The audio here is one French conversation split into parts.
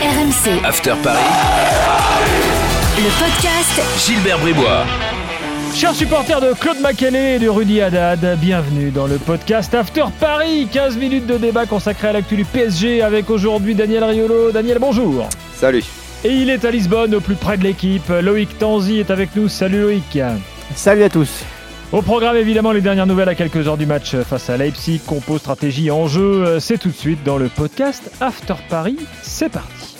RMC, After Paris, le podcast Gilbert Bribois. Chers supporters de Claude Makélé et de Rudy Haddad, bienvenue dans le podcast After Paris. 15 minutes de débat consacré à l'actu du PSG avec aujourd'hui Daniel Riolo. Daniel, bonjour. Salut. Et il est à Lisbonne, au plus près de l'équipe. Loïc Tanzi est avec nous. Salut Loïc. Salut à tous. Au programme, évidemment, les dernières nouvelles à quelques heures du match face à Leipzig. Compo, stratégie, enjeu. C'est tout de suite dans le podcast After Paris. C'est parti.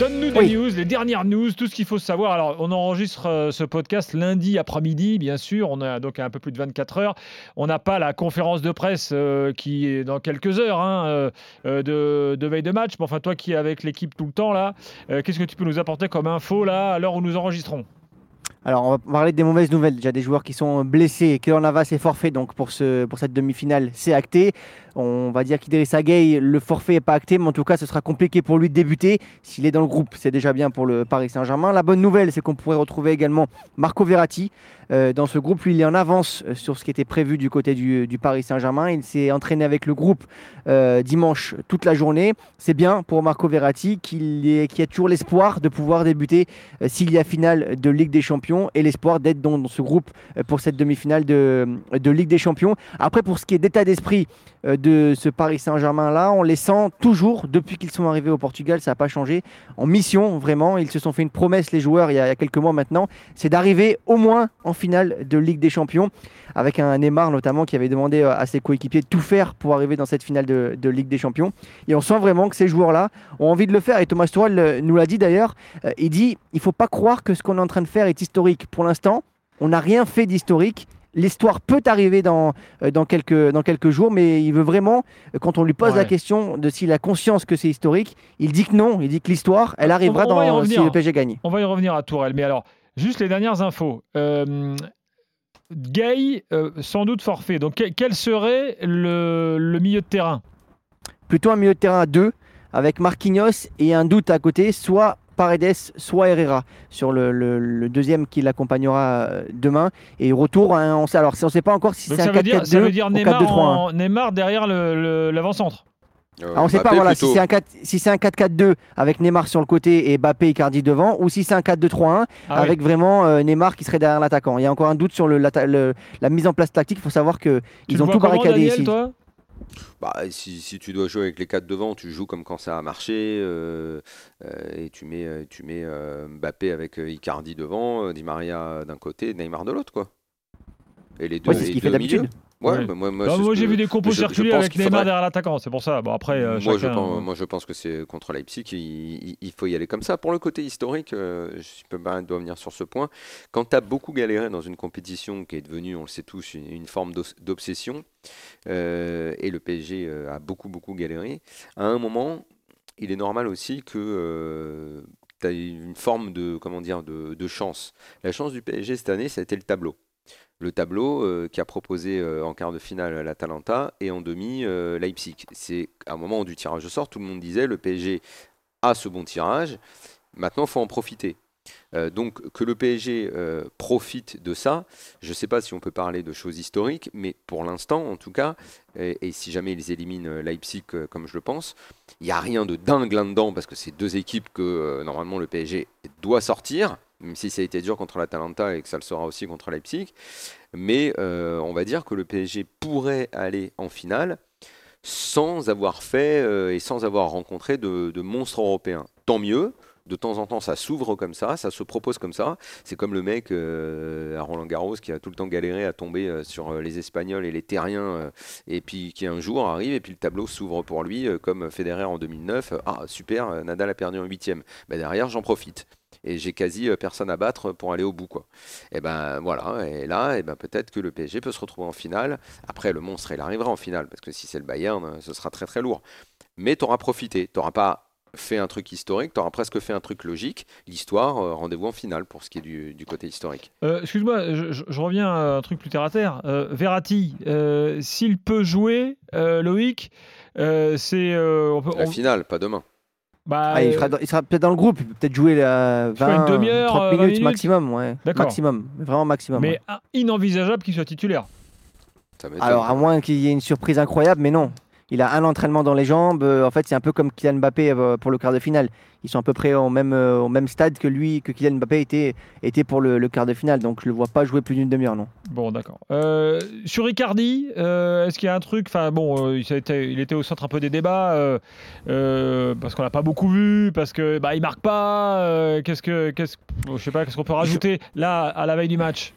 Donne-nous des Oui. news, les dernières news, tout ce qu'il faut savoir. Alors, on enregistre euh, ce podcast lundi après-midi, bien sûr. On a donc un peu plus de 24 heures. On n'a pas la conférence de presse euh, qui est dans quelques heures hein, euh, euh, de, de veille de match. Mais enfin, toi qui es avec l'équipe tout le temps, là, euh, qu'est-ce que tu peux nous apporter comme info là, à l'heure où nous enregistrons? Alors, on va parler des mauvaises nouvelles. Déjà, des joueurs qui sont blessés. Kéan Navas est forfait, donc pour, ce, pour cette demi-finale, c'est acté. On va dire qu'Idrissa Gueye, le forfait n'est pas acté, mais en tout cas, ce sera compliqué pour lui de débuter. S'il est dans le groupe, c'est déjà bien pour le Paris Saint-Germain. La bonne nouvelle, c'est qu'on pourrait retrouver également Marco Verratti. euh, dans ce groupe, lui, il est en avance euh, sur ce qui était prévu du côté du, Paris Saint-Germain. Il s'est entraîné avec le groupe euh, dimanche toute la journée. C'est bien pour Marco Verratti qui a toujours l'espoir de pouvoir débuter s'il y a finale de Ligue des Champions et l'espoir d'être dans, ce groupe pour cette demi-finale de, Ligue des Champions. Après, pour ce qui est d'état d'esprit de ce Paris Saint-Germain-là, on les sent toujours, depuis qu'ils sont arrivés au Portugal, ça n'a pas changé, en mission vraiment. Ils se sont fait une promesse, les joueurs, il y a, quelques mois maintenant, c'est d'arriver au moins en finale de Ligue des Champions, avec un Neymar notamment qui avait demandé euh, à ses coéquipiers de tout faire pour arriver dans cette finale de, Ligue des Champions. Et on sent vraiment que ces joueurs-là ont envie de le faire. Et Thomas Tuchel euh, nous l'a dit d'ailleurs, euh, il dit il faut pas croire que ce qu'on est en train de faire est historique. Pour l'instant, on n'a rien fait d'historique. L'histoire peut arriver dans, euh, dans, quelques, dans quelques jours, mais il veut vraiment, euh, quand on lui pose Ouais. la question de s'il a conscience que c'est historique, il dit que non. Il dit que l'histoire, elle arrivera on dans, si le PSG gagne. On va y revenir à Tourelle. Mais alors, juste les dernières infos. Euh, Gay, euh, sans doute forfait. Donc, que- quel serait le, le milieu de terrain? Plutôt un milieu de terrain à deux, avec Marquinhos et un doute à côté, soit Paredes, soit Herrera, sur le, le- le deuxième qui l'accompagnera euh, demain. Et retour, hein, on sait, alors on ne sait pas encore si c'est un ça, veut dire, ça 4-4-2 veut dire ou Neymar, 4-2-3-1. en- Neymar derrière le- le- l'avant-centre. Euh, Ah, on ne sait pas voilà, si c'est un 4 si 4-4-2 avec Neymar sur le côté et Mbappé Icardi devant, ou si c'est un 4-2-3-1 Ah oui. avec vraiment euh, Neymar qui serait derrière l'attaquant. Il y a encore un doute sur le, le- la mise en place tactique. Il faut savoir qu'ils ont tout comment, barricadé Daniel, ici. toi? Bah, si, si tu dois jouer avec les quatre devant, tu joues comme quand ça a marché euh, euh, et tu mets, euh, tu mets euh, Mbappé avec Icardi devant, Di Maria d'un côté, Neymar de l'autre, quoi. Et les deux, Ouais, c'est ce qu'il fait d'habitude. Ouais, bah, moi, moi, Bah, Moi, j'ai vu des compos circuler avec Neymar faudrait- derrière l'attaquant. C'est pour ça. Bon, après, euh, moi, je chacun- pense, moi, je pense que c'est contre Leipzig, il, il- il faut y aller comme ça. Pour le côté historique, euh, je peux pas dois venir sur ce point. Quand tu as beaucoup galéré dans une compétition qui est devenue, on le sait tous, une, une forme d'obsession, euh, et le PSG euh, a beaucoup, beaucoup galéré, à un moment, il est normal aussi que tu as une forme de, comment dire, de, de chance. La chance du PSG cette année, ça a été le tableau. Le tableau euh, qui a proposé euh, en quart de finale l'Atalanta et en demi euh, Leipzig. C'est à un moment du tirage au sort, tout le monde disait le PSG a ce bon tirage, maintenant il faut en profiter. Donc que le PSG profite de ça, je ne sais pas si on peut parler de choses historiques, mais pour l'instant en tout cas, et, si jamais ils éliminent Leipzig comme je le pense, il n'y a rien de dingue là-dedans parce que c'est deux équipes que normalement le PSG doit sortir, même si ça a été dur contre l'Atalanta et que ça le sera aussi contre Leipzig. Mais euh, on va dire que le PSG pourrait aller en finale sans avoir fait euh, et sans avoir rencontré de, de monstres européens. Tant mieux. De temps en temps, ça s'ouvre comme ça, ça se propose comme ça. C'est comme le mec euh, à Roland Garros qui a tout le temps galéré à tomber euh, sur les Espagnols et les Terriens, et puis qui un jour arrive et puis le tableau s'ouvre pour lui, comme Federer en 2009. Ah super, Nadal a perdu en huitième. Bah, derrière, j'en profite. Et j'ai quasi euh, personne à battre pour aller au bout. Quoi. Et ben voilà, et là, et ben, peut-être que le PSG peut se retrouver en finale. Après, le monstre, il arrivera en finale, parce que si c'est le Bayern, euh, ce sera très très lourd. Mais tu auras profité, tu n'auras pas fait un truc historique, tu auras presque fait un truc logique. L'histoire, euh, rendez-vous en finale pour ce qui est du, du côté historique. Euh, Excuse-moi, je, reviens à un truc plus terre à terre. Euh, Verratti, s'il peut jouer, Loïc, c'est. La finale, pas demain. Bah, Ah, il, sera dans- il sera peut-être dans le groupe, il peut peut-être jouer une 20, demi-heure, 30 euh, 20 minutes, minutes. maximum. Ouais. D'accord. Maximum, vraiment maximum. mais inenvisageable qu'il soit titulaire. Alors, à moins qu'il y ait une surprise incroyable, mais non. Il a un entraînement dans les jambes. euh, En fait, c'est un peu comme Kylian Mbappé euh, pour le quart de finale. Ils sont à peu près au même, euh, stade que lui, que Kylian Mbappé était, était pour le, quart de finale. Donc, je le vois pas jouer plus d'une demi-heure, non. Bon, d'accord. Sur Icardi, euh, est-ce qu'il y a un truc Enfin, bon, il, était au centre un peu des débats parce qu'on l'a pas beaucoup vu, parce que bah, il marque pas. qu'est-ce que, qu'est-ce, je sais pas, qu'est-ce qu'on peut rajouter là à la veille du match?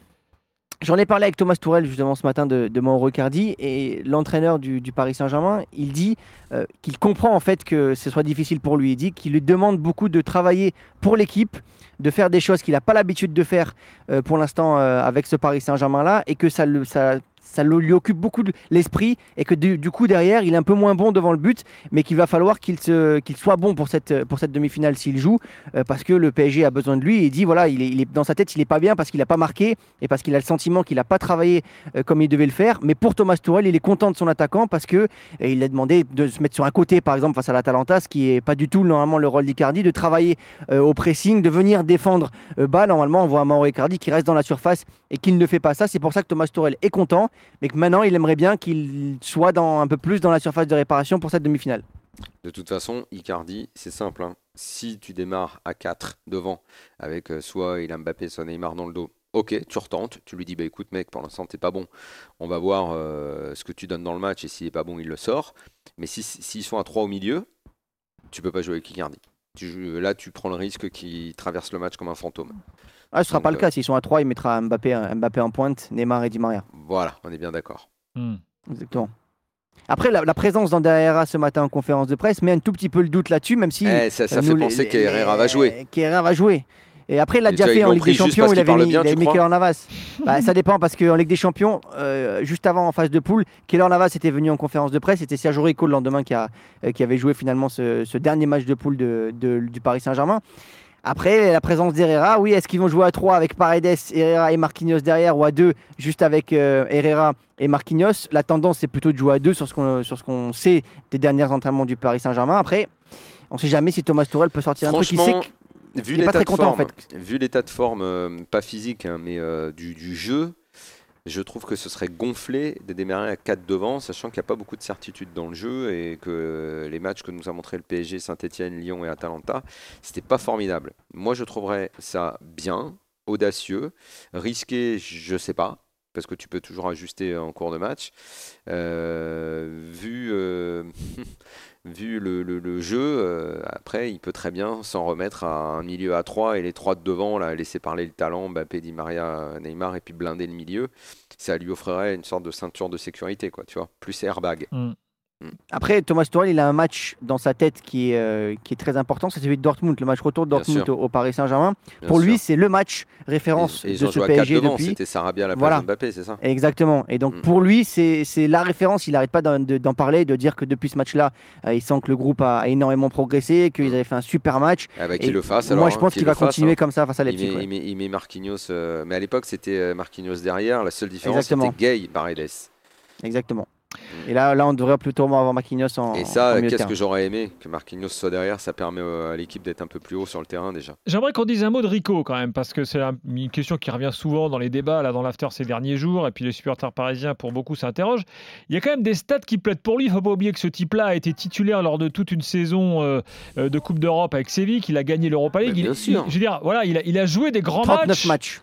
J'en ai parlé avec Thomas Tourel justement ce matin de, de Mauro Icardi et l'entraîneur du, du Paris Saint-Germain, il dit euh, qu'il comprend en fait que ce soit difficile pour lui. Il dit qu'il lui demande beaucoup de travailler pour l'équipe, de faire des choses qu'il n'a pas l'habitude de faire euh, pour l'instant euh, avec ce Paris Saint-Germain là et que ça, le, ça, ça lui occupe beaucoup l'esprit et que du, coup derrière il est un peu moins bon devant le but mais qu'il va falloir qu'il qu'il soit bon pour cette, demi-finale s'il joue euh, parce que le PSG a besoin de lui et dit voilà il est, dans sa tête il est pas bien parce qu'il n'a pas marqué et parce qu'il a le sentiment qu'il n'a pas travaillé euh, comme il devait le faire. Mais pour Thomas Tuchel, il est content de son attaquant parce que euh, il a demandé de se mettre sur un côté, par exemple, face à l'Atalanta, ce qui est pas du tout normalement le rôle d'Icardi, de travailler au pressing, de venir défendre bas. Normalement, on voit un Mauro Icardi qui reste dans la surface et qui ne fait pas ça. C'est pour ça que Thomas Tuchel est content, mais que maintenant, il aimerait bien qu'il soit un peu plus dans la surface de réparation pour cette demi-finale. De toute façon, Icardi, c'est simple. hein. Si tu démarres à 4 devant, avec euh, soit il a Mbappé, soit Neymar dans le dos, ok, tu retentes. Tu lui dis, bah écoute, mec, pour l'instant, t'es pas bon. On va voir euh, ce que tu donnes dans le match et s'il est pas bon, il le sort. Mais si- s'ils sont à 3 au milieu, tu peux pas jouer avec Icardi. Là, tu prends le risque qu'il traverse le match comme un fantôme. Ah, ce sera Donc, pas le euh, cas. S'ils sont à 3, il mettra Mbappé, Mbappé en pointe, Neymar et Di Maria. Voilà, on est bien d'accord. Hmm. Exactement. Après, la, la présence d'Ander Herrera ce matin en conférence de presse met un tout petit peu le doute là-dessus, même si. Eh, ça ça euh, fait penser qu'Herrera va jouer. Qu'Herrera va jouer. Et après, il l'a déjà fait en Ligue des Champions, il avait mis, bien, il avait mis Keylor Navas. Bah, ça dépend parce qu'en Ligue des Champions, euh, juste avant en phase de poule, Keylor Navas était venu en conférence de presse. C'était Sergio Rico le lendemain qui, a, euh, qui avait joué finalement ce, ce dernier match de poule de, de- du Paris Saint-Germain. Après, la présence d'Herrera, oui, est-ce qu'ils vont jouer à 3 avec Paredes, Herrera et Marquinhos derrière ou à 2 juste avec euh, Herrera et Marquinhos? La tendance, c'est plutôt de jouer à 2 sur ce qu'on sait des derniers entraînements du Paris Saint-Germain. Après, on ne sait jamais si Thomas Tuchel peut sortir un truc. Il sait que- vu l'état très de content, en l'état de forme, euh, pas physique, hein, mais euh, du, du jeu, je trouve que ce serait gonflé de démarrer à 4 devant, sachant qu'il n'y a pas beaucoup de certitude dans le jeu et que les matchs que nous a montré le PSG, Saint-Etienne, Lyon et Atalanta, c'était pas formidable. Moi, je trouverais ça bien, audacieux, risqué, je sais pas. Parce que tu peux toujours ajuster en cours de match. Euh, vu euh, vu le, jeu, euh, après, il peut très bien s'en remettre à un milieu à 3 et les trois de devant, laisser parler le talent, Mbappé, Di Maria, Neymar, et puis blinder le milieu. Ça lui offrirait une sorte de ceinture de sécurité, quoi, plus airbag. Après, Thomas Tuchel, il a un match dans sa tête qui est, euh, qui est très important, c'est celui de Dortmund, le match retour de Dortmund au, au Paris Saint-Germain. Pour lui, c'est le match référence Et- et ils de ce joué à 4 PSG devant, depuis. c'était Sarabia à la place Voilà. de Mbappé, c'est ça Exactement. Et donc Mm. pour lui, c'est la référence. Il n'arrête pas d'en de- d'en parler, de dire que depuis ce match-là, euh, il sent que le groupe a, énormément progressé, qu'ils avaient fait un super match. Ah bah, qu'il le fasse alors. moi, je hein, pense qu'il va fasse, continuer hein. comme ça face à Il Leipzig. met, ouais. il, met, il met Marquinhos, euh, mais à l'époque c'était Marquinhos derrière, la seule différence c'était Gay Paredes. Exactement. Et là, là, on devrait plutôt avoir Marquinhos en Et ça, qu'est-ce que j'aurais aimé que Marquinhos soit derrière, ça permet euh, à l'équipe d'être un peu plus haut sur le terrain déjà. J'aimerais qu'on dise un mot de Rico quand même, parce que c'est un- une question qui revient souvent dans les débats, là, dans l'after ces derniers jours, et puis les supporters parisiens, pour beaucoup, s'interrogent. Il y a quand même des stats qui plaident pour lui. Il ne faut pas oublier que ce type-là a été titulaire lors de toute une saison euh, euh, de Coupe d'Europe avec Séville, qu'il a gagné l'Europa League. Mais bien il, sûr. il- je veux dire, voilà, il a, il a joué des grands 39 matchs. matchs.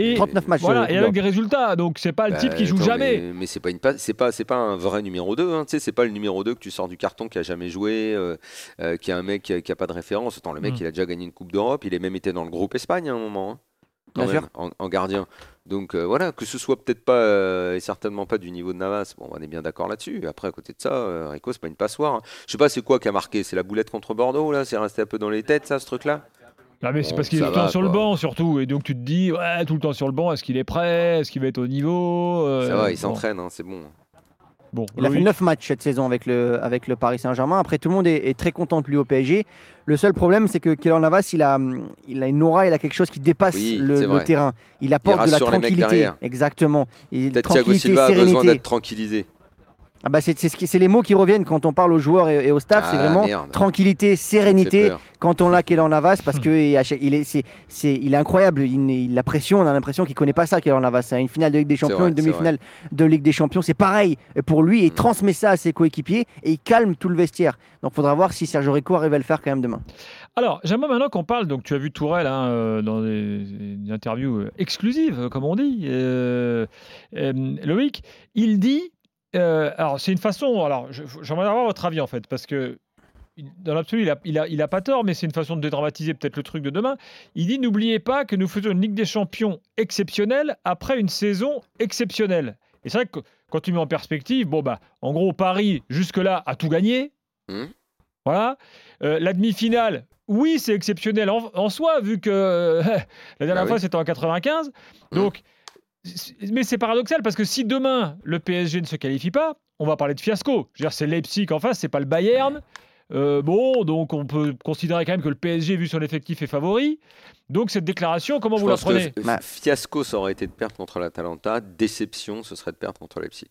Et, 39 matchs. voilà, euh, et avec des résultats. Donc, c'est pas le type Bah, qui joue attends, jamais. Mais, mais c'est pas une c'est pas c'est pas un vrai numéro 2 hein, tu sais c'est pas le numéro 2 que tu sors du carton qui a jamais joué euh, euh, qui est un mec qui a, qui a pas de référence. Attends, le mec Mm. il a déjà gagné une Coupe d'Europe, il est même été dans le groupe Espagne à un moment. hein, quand même, en, en gardien. Donc euh, voilà, que ce soit peut-être pas euh, et certainement pas du niveau de Navas. Bon, on est bien d'accord là-dessus. Après à côté de ça, euh, Rico c'est pas une passoire. hein. Je sais pas c'est quoi qui a marqué, c'est la boulette contre Bordeaux là, c'est resté un peu dans les têtes ça ce truc là. Non, mais c'est parce qu'il est tout le temps sur le banc, surtout. Et donc, tu te dis, ouais, tout le temps sur le banc, est-ce qu'il est prêt? Est-ce qu'il va être au niveau? Euh, Ça va, il bon. s'entraîne, hein, c'est bon. Bon, Il a fait Loïc. 9 matchs cette saison avec le, avec le Paris Saint-Germain. Après, tout le monde est, est très content de lui au PSG. Le seul problème, c'est que Kélan Navas, il a, il a une aura, il a quelque chose qui dépasse Oui, le, terrain. Il apporte de la tranquillité. Exactement. Et Peut-être Thiago tranquillité, Silva a besoin sérénité. d'être tranquillisé. Ah bah c'est c'est les mots qui reviennent quand on parle aux joueurs et, et au staff. c'est Ah, vraiment merde. tranquillité, sérénité quand on l'a Kélan Navas parce que il, a- il est, c'est, il est incroyable. Il, il- la pression, on a l'impression qu'il connaît pas ça, Kélan Navas. C'est une finale de Ligue des Champions, vrai, une demi-finale de Ligue des Champions. C'est pareil pour lui. Il Mm. transmet ça à ses coéquipiers et il calme tout le vestiaire. Donc, faudra voir si Sergio Rico arrive à le faire quand même demain. Alors, j'aimerais maintenant qu'on parle. Donc, tu as vu Tourelle hein, euh, dans des, interviews euh, exclusives, comme on dit. Euh, euh, Loïc, il dit. Euh, alors, c'est une façon. Alors, j'aimerais avoir votre avis en fait, parce que dans l'absolu, il a, il, a, il a pas tort, mais c'est une façon de dédramatiser peut-être le truc de demain. Il dit N'oubliez pas que nous faisons une Ligue des Champions exceptionnelle après une saison exceptionnelle. Et c'est vrai que quand tu mets en perspective, bon, bah, en gros, Paris, jusque-là, a tout gagné. Mhm. Voilà. Euh, la demi-finale, oui, c'est exceptionnel en, en soi, vu que euh, la dernière Bah fois, oui. c'était en 95. Donc, c- mais c'est paradoxal parce que si demain, le PSG ne se qualifie pas, on va parler de fiasco. Je veux dire, c'est Leipzig en face, c'est pas le Bayern. Euh, bon, donc on peut considérer quand même que le PSG, vu son effectif, est favori. Donc cette déclaration, comment Je vous la prenez que Bah. fiasco, ça aurait été de perdre contre l'Atalanta. Déception, ce serait de perdre contre Leipzig.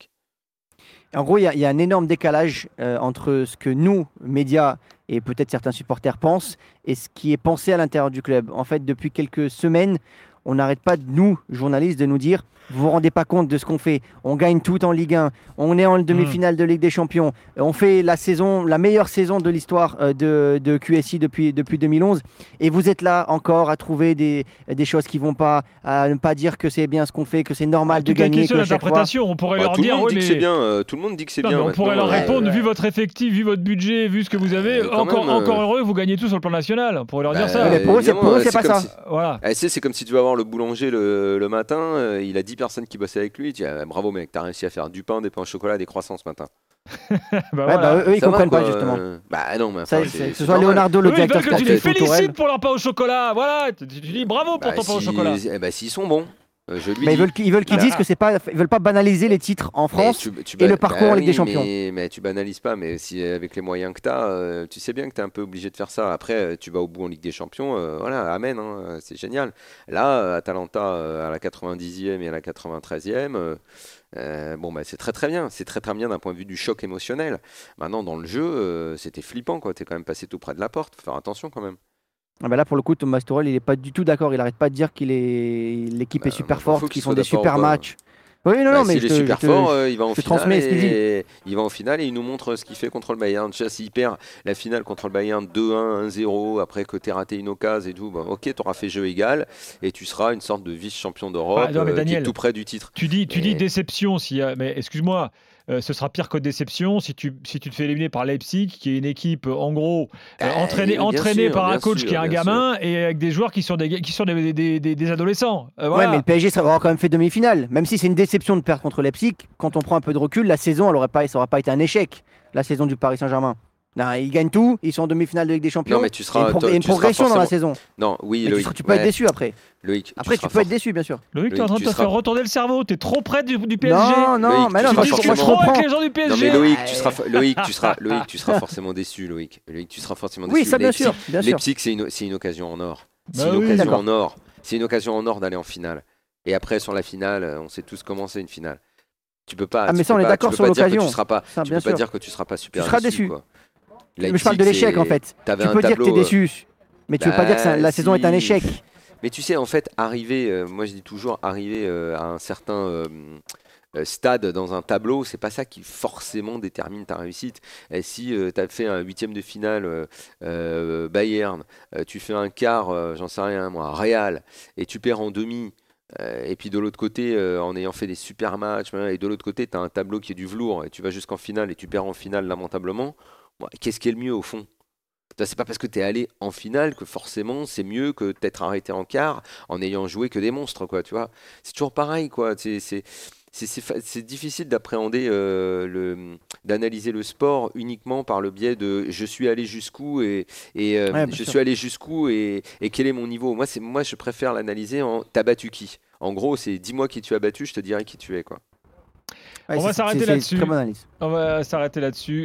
En gros, il y, a- il y a un énorme décalage euh, entre ce que nous, médias et peut-être certains supporters pensent et ce qui est pensé à l'intérieur du club. En fait, depuis quelques semaines, on n'arrête pas, de, nous, journalistes, de nous dire vous vous rendez pas compte de ce qu'on fait. On gagne tout en Ligue 1. On est en demi-finale de Ligue des Champions. On fait la saison, la meilleure saison de l'histoire euh, de, de QSI depuis, depuis 2011. Et vous êtes là encore à trouver des, des choses qui vont pas, à ne pas dire que c'est bien ce qu'on fait, que c'est normal de Toute la gagner. chaque fois... d'interprétation, on pourrait Bah, leur tout le dire monde dit que mais- c'est bien. euh, tout le monde dit que c'est bien. mais on pourrait leur euh, répondre, vu votre effectif, vu votre budget, vu ce que vous avez, Euh, encore, même, euh, encore heureux, vous gagnez tout sur le plan national. On pourrait leur dire bah, ça. mais pour eux, c'est- c'est c'est pas ça. si- Voilà. Eh, c'est c'est comme si tu vas voir le boulanger le, le matin, euh, il a 10 personnes qui bossaient avec lui, tu dis ah, bravo mec, t'as réussi à faire du pain, des pains au chocolat, des croissants ce matin. Bah, Ouais, voilà. bah, eux, eux, ils Ça va, comprennent pas justement. euh, Bah non, mais enfin, c'est- c'est- que ce soit normal. Leonardo, le Eux, ils veulent directeur que tu les sportif, ou Tourelle. félicites pour leur pain au chocolat. Voilà, tu, tu dis bravo pour Bah, ton pain au si- chocolat. eh bah, s'ils sont bons, je lui Mais ils dis. veulent, qu'ils- ils veulent qu'ils disent que c'est pas, ils veulent pas banaliser les titres en France. tu- tu et le parcours bah en Ligue des oui, Champions. Mais, mais tu banalises pas, mais si avec les moyens que tu as, tu sais bien que tu es un peu obligé de faire ça. Après, euh, tu vas au bout en Ligue des Champions, euh, voilà, amen, hein, c'est génial. Là, euh, Atalanta euh, à la 90e et à la 93e, euh, euh, bon, bah, c'est très très bien. C'est très très bien d'un point de vue du choc émotionnel. Maintenant, dans le jeu, euh, c'était flippant, quoi. Tu es quand même passé tout près de la porte. Faut faire attention quand même. Ah bah là, pour le coup, Thomas Tuchel, il est pas du tout d'accord. Il arrête pas de dire qu'il est l'équipe Bah, est super bah, forte, qu'il qu'ils font des super matchs. Oui, non, Bah, non, mais je est te- super te- fort, euh, il va en finale transmets ce qu'il et il va en finale et il nous montre ce qu'il fait contre le Bayern. Déjà, s'il perd la finale contre le Bayern 2-1, 1-0, après que tu raté une occasion et tout, bah, ok, tu auras fait jeu égal et tu seras une sorte de vice-champion d'Europe Ah, euh, qui Daniel, est tout près du titre. Tu dis, tu dis déception, si, mais excuse-moi, euh, ce sera pire que déception si tu, si tu te fais éliminer par Leipzig, qui est une équipe, euh, en gros, euh, Bah, entraînée, bien entraînée sûr, par un coach sûr, qui est un gamin et avec des joueurs qui sont des, qui sont des, des, des- des adolescents. Euh, Ouais, mais le PSG, ça va avoir quand même fait demi-finale. Même si c'est une déception de perdre contre Leipzig, quand on prend un peu de recul, la saison, elle aurait pas, ça aurait pas été un échec, la saison du Paris Saint-Germain. Non, ils gagnent tout, ils sont en demi-finale de Ligue des Champions. Non, mais tu Il y a seras, une, pro- il y a une tu seras progression dans la forcément- saison. Non, oui, Mais tu, Loïc. seras- tu peux être ouais, déçu après. Loïc, Après, tu, seras peux être déçu, bien sûr. Loïc, tu es en train de tu te seras- faire retourner le cerveau. Tu es trop près du, du PSG. Non, non, Loïc, mais tu non, tu je, forcément- je comprends. avec les gens du PSG. Non mais Loïc, tu seras, Loïc, tu seras, Loïc, tu seras forcément déçu, Loïc. Loïc, tu seras forcément déçu. Oui, ça, bien sûr. Bien sûr. Leipzig, c'est une, c'est une occasion en or. C'est Bah une oui, occasion en or. C'est une occasion en or d'aller en finale. Et après, sur la finale, on sait tous comment c'est une finale. Tu peux pas. Ah, mais tu ça, on est d'accord tu sur l'occasion. Tu tu bien peux pas dire que tu seras pas super seras déçu. Mais je parle de l'échec, en fait. Tu peux dire que tu es déçu, mais tu veux pas dire que ça- la bah, saison est un échec. Mais tu sais, en fait, arriver, euh, moi je dis toujours, arriver euh, à un certain euh, stade dans un tableau, c'est pas ça qui forcément détermine ta réussite. Et si tu as fait un huitième de finale Bayern, tu fais un quart, j'en sais rien moi, Real, et tu perds en demi. et puis de l'autre côté, euh, en ayant fait des super matchs, et de l'autre côté, tu as un tableau qui est du velours, et tu vas jusqu'en finale, et tu perds en finale lamentablement, qu'est-ce qui est le mieux au fond? C'est pas parce que tu es allé en finale que forcément c'est mieux que d'être arrêté en quart en ayant joué que des monstres, quoi, tu vois? C'est toujours pareil, quoi. C'est, difficile d'appréhender, euh, le, d'analyser le sport uniquement par le biais de je suis allé jusqu'où et, et euh, Ouais, je sûr. suis allé jusqu'où et, et quel est mon niveau? Moi, c'est moi, je préfère l'analyser en t'as battu qui? En gros, c'est dis-moi qui tu as battu, je te dirai qui tu es quoi. Ouais, On va s'arrêter là-dessus. On va s'arrêter.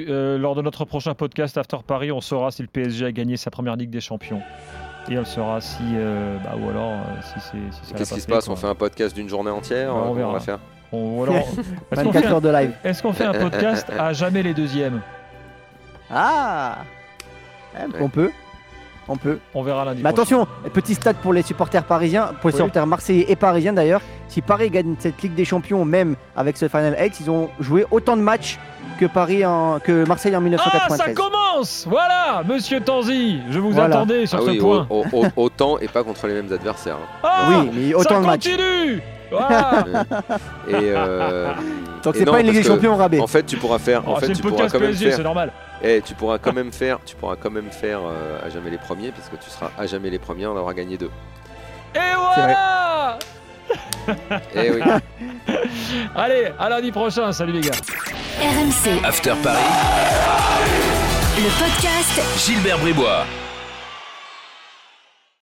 Euh, lors de notre prochain podcast After Paris, on saura si le PSG a gagné sa première Ligue des Champions. Et on saura si. euh, bah, ou alors, euh, si c'est. Si Qu'est-ce qui se passe? Quoi. On fait un podcast d'une journée entière Ouais, on verra. va faire? On- ou alors, est-ce qu'on fait, 24 heures un- de live. est-ce qu'on fait un podcast à jamais les deuxièmes? Ah Ouais, On peut. On peut. On verra lundi. Mais prochain. attention, petit stade pour les supporters parisiens, pour les Oui. supporters marseillais et parisiens d'ailleurs. Si Paris gagne cette Ligue des Champions, même avec ce Final 8, ils ont joué autant de matchs que Paris en, que Marseille en Ah, ça 1993. commence Voilà, monsieur Tanzi, je vous Voilà. attendais sur Ah ce oui, point. au- au- au- autant et pas contre les mêmes adversaires. hein. Ah, oui, mais autant ça de matchs. continue Voilà. Et, euh, Donc c'est pas une Ligue des Champions au rabais. En fait, tu pourras faire. Oh, en fait, c'est tu pourras quand même PSG, c'est faire. normal. Eh, tu pourras quand même faire. Tu pourras quand même faire euh, à jamais les premiers, parce que tu seras à jamais les premiers en avoir gagné deux. Et voilà Eh oui. Allez, à lundi prochain, salut les gars RMC, After Paris, le podcast Gilbert Bribois.